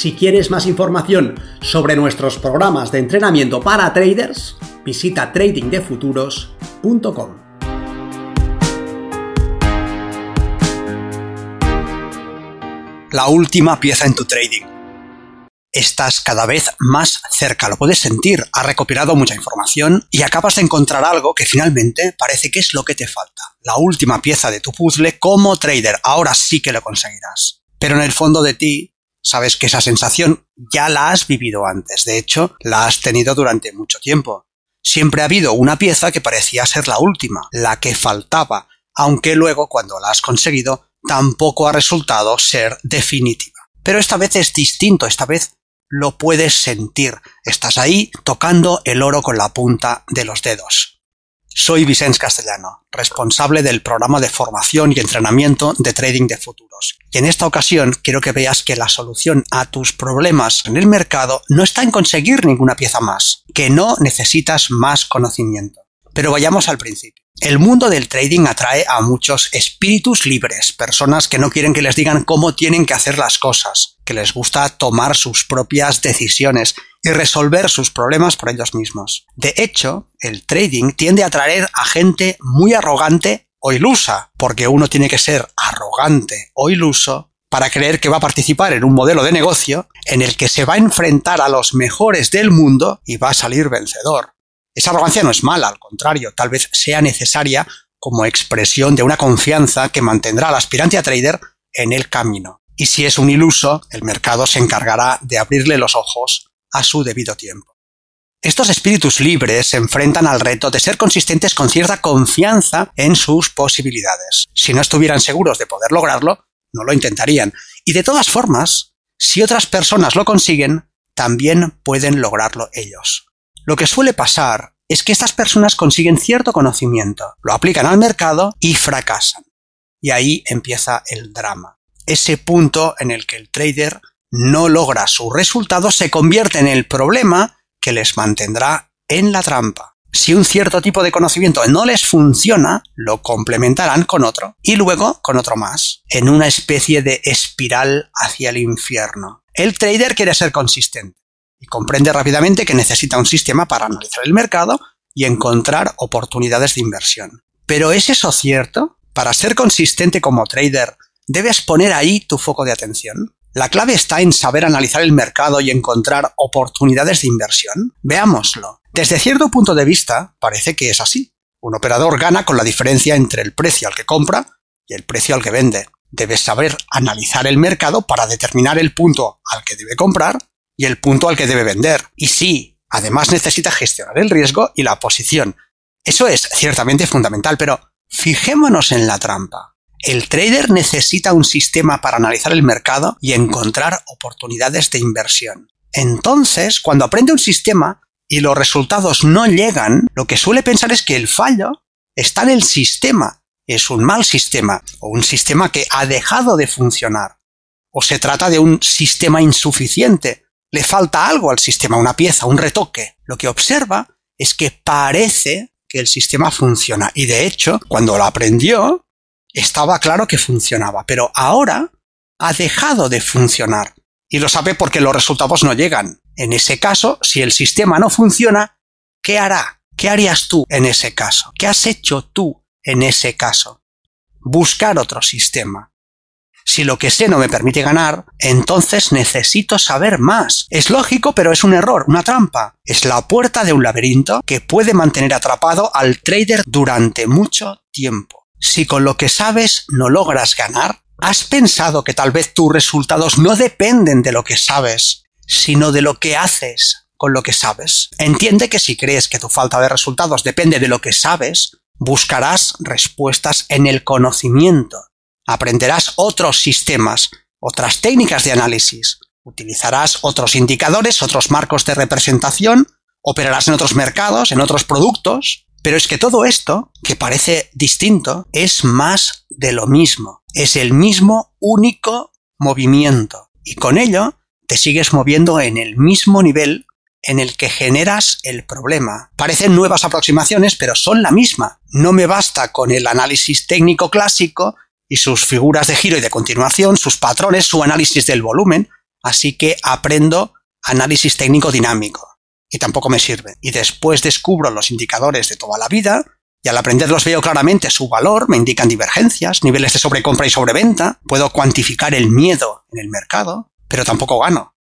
Si quieres más información sobre nuestros programas de entrenamiento para traders, visita tradingdefuturos.com. La última pieza en tu trading. Estás cada vez más cerca, lo puedes sentir, has recopilado mucha información y acabas de encontrar algo que finalmente parece que es lo que te falta. La última pieza de tu puzzle como trader, ahora sí que lo conseguirás. Pero en el fondo de ti sabes que esa sensación ya la has vivido antes, de hecho, la has tenido durante mucho tiempo. Siempre ha habido una pieza que parecía ser la última, la que faltaba, aunque luego cuando la has conseguido tampoco ha resultado ser definitiva. Pero esta vez es distinto, esta vez lo puedes sentir, estás ahí tocando el oro con la punta de los dedos. Soy Vicente Castellano, responsable del programa de formación y entrenamiento de trading de futuros. Y en esta ocasión quiero que veas que la solución a tus problemas en el mercado no está en conseguir ninguna pieza más, que no necesitas más conocimiento. Pero vayamos al principio. El mundo del trading atrae a muchos espíritus libres, personas que no quieren que les digan cómo tienen que hacer las cosas, que les gusta tomar sus propias decisiones y resolver sus problemas por ellos mismos. De hecho, el trading tiende a atraer a gente muy arrogante o ilusa, porque uno tiene que ser arrogante o iluso para creer que va a participar en un modelo de negocio en el que se va a enfrentar a los mejores del mundo y va a salir vencedor. Esa arrogancia no es mala, al contrario, tal vez sea necesaria como expresión de una confianza que mantendrá al aspirante a trader en el camino. Y si es un iluso, el mercado se encargará de abrirle los ojos a su debido tiempo. Estos espíritus libres se enfrentan al reto de ser consistentes con cierta confianza en sus posibilidades. Si no estuvieran seguros de poder lograrlo, no lo intentarían. Y de todas formas, si otras personas lo consiguen, también pueden lograrlo ellos. Lo que suele pasar es que estas personas consiguen cierto conocimiento, lo aplican al mercado y fracasan. Y ahí empieza el drama. Ese punto en el que el trader no logra su resultado se convierte en el problema que les mantendrá en la trampa. Si un cierto tipo de conocimiento no les funciona, lo complementarán con otro y luego con otro más, en una especie de espiral hacia el infierno. El trader quiere ser consistente y comprende rápidamente que necesita un sistema para analizar el mercado y encontrar oportunidades de inversión. Pero ¿es eso cierto? Para ser consistente como trader, debes poner ahí tu foco de atención. La clave está en saber analizar el mercado y encontrar oportunidades de inversión. Veámoslo. Desde cierto punto de vista, parece que es así. Un operador gana con la diferencia entre el precio al que compra y el precio al que vende. Debes saber analizar el mercado para determinar el punto al que debe comprar y el punto al que debe vender. Y sí, además necesita gestionar el riesgo y la posición. Eso es ciertamente fundamental, pero fijémonos en la trampa. El trader necesita un sistema para analizar el mercado y encontrar oportunidades de inversión. Entonces, cuando aprende un sistema y los resultados no llegan, lo que suele pensar es que el fallo está en el sistema. Es un mal sistema o un sistema que ha dejado de funcionar. O se trata de un sistema insuficiente le falta algo al sistema, una pieza, un retoque. Lo que observa es que parece que el sistema funciona. Y de hecho, cuando lo aprendió, estaba claro que funcionaba. Pero ahora ha dejado de funcionar. Y lo sabe porque los resultados no llegan. En ese caso, si el sistema no funciona, ¿qué hará? ¿Qué harías tú en ese caso? ¿Qué has hecho tú en ese caso? Buscar otro sistema. Si lo que sé no me permite ganar, entonces necesito saber más. Es lógico, pero es un error, una trampa. Es la puerta de un laberinto que puede mantener atrapado al trader durante mucho tiempo. Si con lo que sabes no logras ganar, ¿has pensado que tal vez tus resultados no dependen de lo que sabes, sino de lo que haces con lo que sabes? Entiende que si crees que tu falta de resultados depende de lo que sabes, buscarás respuestas en el conocimiento aprenderás otros sistemas, otras técnicas de análisis, Utilizarás otros indicadores, otros marcos de representación, operarás en otros mercados, en otros productos, pero es que todo esto, que parece distinto, es más de lo mismo. Es el mismo único movimiento. Y con ello te sigues moviendo en el mismo nivel en el que generas el problema. Parecen nuevas aproximaciones, pero son la misma. No me basta con el análisis técnico clásico y sus figuras de giro y de continuación, sus patrones, su análisis del volumen, así que aprendo análisis técnico dinámico. Y tampoco me sirve. Y después descubro los indicadores de toda la vida, y al aprenderlos veo claramente su valor, me indican divergencias, niveles de sobrecompra y sobreventa, puedo cuantificar el miedo en el mercado, pero tampoco gano.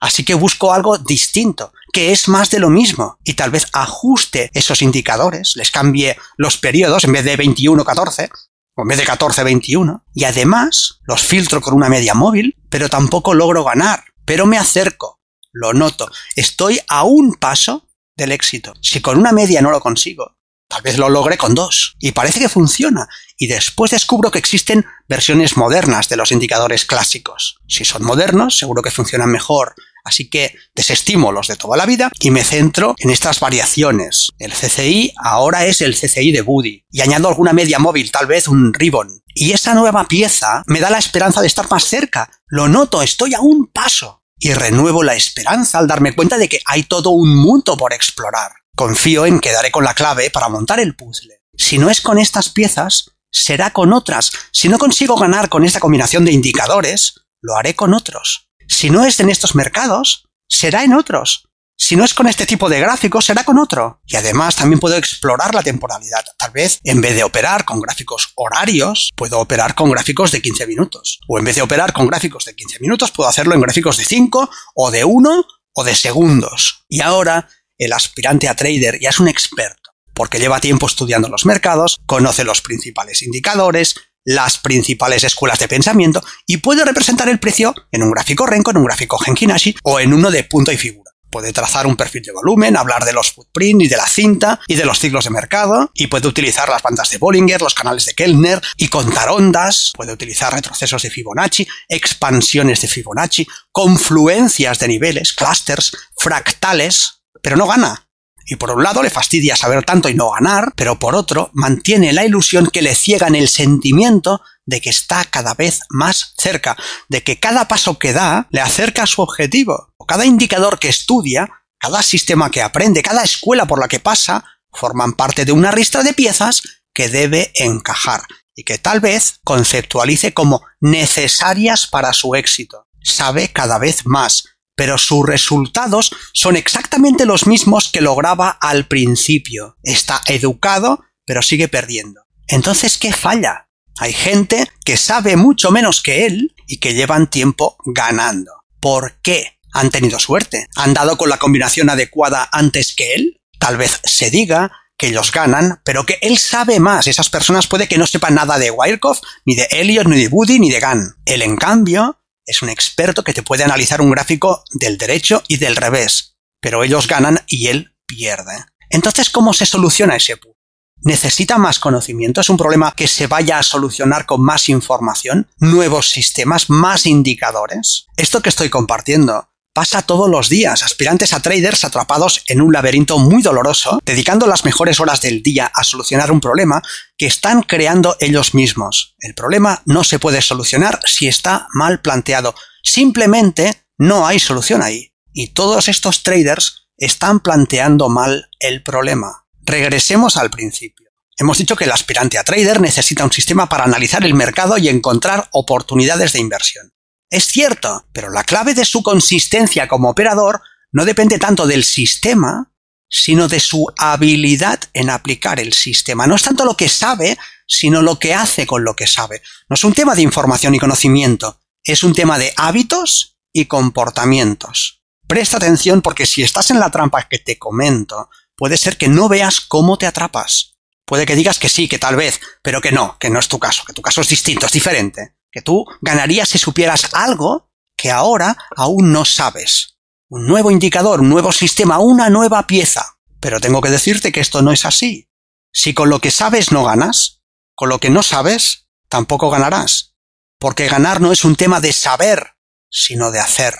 Así que busco algo distinto, que es más de lo mismo, y tal vez ajuste esos indicadores, les cambie los periodos en vez de 21-14, en vez de 14-21, y además los filtro con una media móvil, pero tampoco logro ganar, pero me acerco, lo noto, estoy a un paso del éxito. Si con una media no lo consigo, Tal vez lo logre con dos. Y parece que funciona. Y después descubro que existen versiones modernas de los indicadores clásicos. Si son modernos, seguro que funcionan mejor. Así que desestimo los de toda la vida y me centro en estas variaciones. El CCI ahora es el CCI de Buddy. Y añado alguna media móvil, tal vez un ribbon. Y esa nueva pieza me da la esperanza de estar más cerca. Lo noto, estoy a un paso. Y renuevo la esperanza al darme cuenta de que hay todo un mundo por explorar. Confío en que daré con la clave para montar el puzzle. Si no es con estas piezas, será con otras. Si no consigo ganar con esta combinación de indicadores, lo haré con otros. Si no es en estos mercados, será en otros. Si no es con este tipo de gráficos, será con otro. Y además también puedo explorar la temporalidad. Tal vez, en vez de operar con gráficos horarios, puedo operar con gráficos de 15 minutos. O en vez de operar con gráficos de 15 minutos, puedo hacerlo en gráficos de 5, o de 1, o de segundos. Y ahora el aspirante a trader ya es un experto, porque lleva tiempo estudiando los mercados, conoce los principales indicadores, las principales escuelas de pensamiento y puede representar el precio en un gráfico Renko, en un gráfico Henkinashi o en uno de punto y figura. Puede trazar un perfil de volumen, hablar de los footprints y de la cinta y de los ciclos de mercado, y puede utilizar las bandas de Bollinger, los canales de Kellner y contar ondas, puede utilizar retrocesos de Fibonacci, expansiones de Fibonacci, confluencias de niveles, clusters, fractales, pero no gana. Y por un lado le fastidia saber tanto y no ganar, pero por otro mantiene la ilusión que le ciega en el sentimiento de que está cada vez más cerca, de que cada paso que da le acerca a su objetivo. O cada indicador que estudia, cada sistema que aprende, cada escuela por la que pasa, forman parte de una ristra de piezas que debe encajar y que tal vez conceptualice como necesarias para su éxito. Sabe cada vez más, pero sus resultados son exactamente los mismos que lograba al principio. Está educado, pero sigue perdiendo. Entonces, ¿qué falla? Hay gente que sabe mucho menos que él y que llevan tiempo ganando. ¿Por qué? ¿Han tenido suerte? ¿Han dado con la combinación adecuada antes que él? Tal vez se diga que ellos ganan, pero que él sabe más. Esas personas puede que no sepan nada de Wyckoff, ni de Elliot, ni de Woody, ni de Gann. Él, en cambio, es un experto que te puede analizar un gráfico del derecho y del revés, pero ellos ganan y él pierde. Entonces, ¿cómo se soluciona ese punto? ¿Necesita más conocimiento? ¿Es un problema que se vaya a solucionar con más información? ¿Nuevos sistemas? ¿Más indicadores? Esto que estoy compartiendo pasa todos los días, aspirantes a traders atrapados en un laberinto muy doloroso, dedicando las mejores horas del día a solucionar un problema que están creando ellos mismos. El problema no se puede solucionar si está mal planteado. Simplemente no hay solución ahí. Y todos estos traders están planteando mal el problema. Regresemos al principio. Hemos dicho que el aspirante a trader necesita un sistema para analizar el mercado y encontrar oportunidades de inversión. Es cierto, pero la clave de su consistencia como operador no depende tanto del sistema, sino de su habilidad en aplicar el sistema. No es tanto lo que sabe, sino lo que hace con lo que sabe. No es un tema de información y conocimiento, es un tema de hábitos y comportamientos. Presta atención porque si estás en la trampa que te comento, puede ser que no veas cómo te atrapas. Puede que digas que sí, que tal vez, pero que no, que no es tu caso, que tu caso es distinto, es diferente que tú ganarías si supieras algo que ahora aún no sabes. Un nuevo indicador, un nuevo sistema, una nueva pieza. Pero tengo que decirte que esto no es así. Si con lo que sabes no ganas, con lo que no sabes, tampoco ganarás. Porque ganar no es un tema de saber, sino de hacer.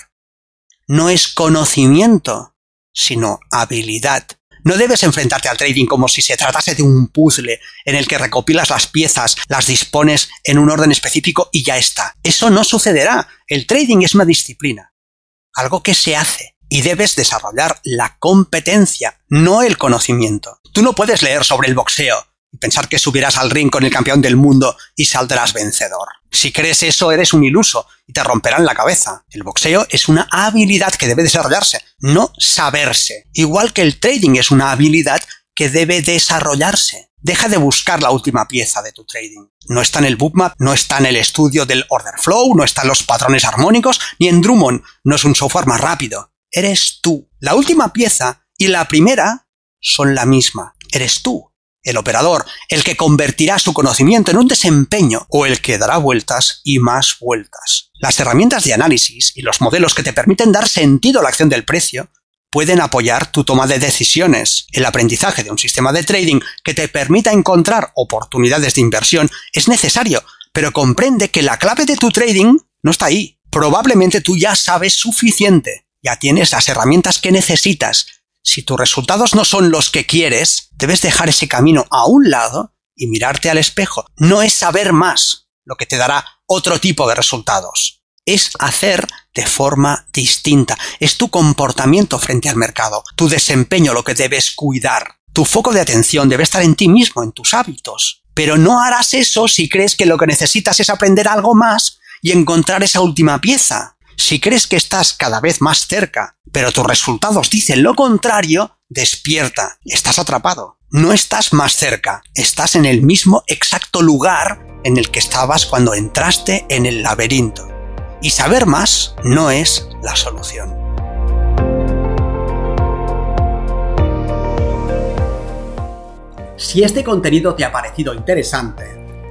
no es conocimiento, sino habilidad. No debes enfrentarte al trading como si se tratase de un puzzle en el que recopilas las piezas, las dispones en un orden específico y ya está. Eso no sucederá. El trading es una disciplina, algo que se hace y debes desarrollar la competencia, no el conocimiento. Tú no puedes leer sobre el boxeo y pensar que subirás al ring con el campeón del mundo y saldrás vencedor. Si crees eso, eres un iluso y te romperán la cabeza. El boxeo es una habilidad que debe desarrollarse, no saberse. Igual que el trading es una habilidad que debe desarrollarse. Deja de buscar la última pieza de tu trading. No está en el bookmap, no está en el estudio del order flow, no está en los patrones armónicos, ni en Drummond. No es un software más rápido. Eres tú. La última pieza y la primera son la misma. Eres tú el operador, el que convertirá su conocimiento en un desempeño o el que dará vueltas y más vueltas. Las herramientas de análisis y los modelos que te permiten dar sentido a la acción del precio pueden apoyar tu toma de decisiones. El aprendizaje de un sistema de trading que te permita encontrar oportunidades de inversión es necesario, pero comprende que la clave de tu trading no está ahí. Probablemente tú ya sabes suficiente, ya tienes las herramientas que necesitas, si tus resultados no son los que quieres, debes dejar ese camino a un lado y mirarte al espejo. No es saber más lo que te dará otro tipo de resultados. Es hacer de forma distinta. Es tu comportamiento frente al mercado, tu desempeño lo que debes cuidar. Tu foco de atención debe estar en ti mismo, en tus hábitos. Pero no harás eso si crees que lo que necesitas es aprender algo más y encontrar esa última pieza. Si crees que estás cada vez más cerca, pero tus resultados dicen lo contrario, despierta, estás atrapado. No estás más cerca, estás en el mismo exacto lugar en el que estabas cuando entraste en el laberinto. Y saber más no es la solución. Si este contenido te ha parecido interesante,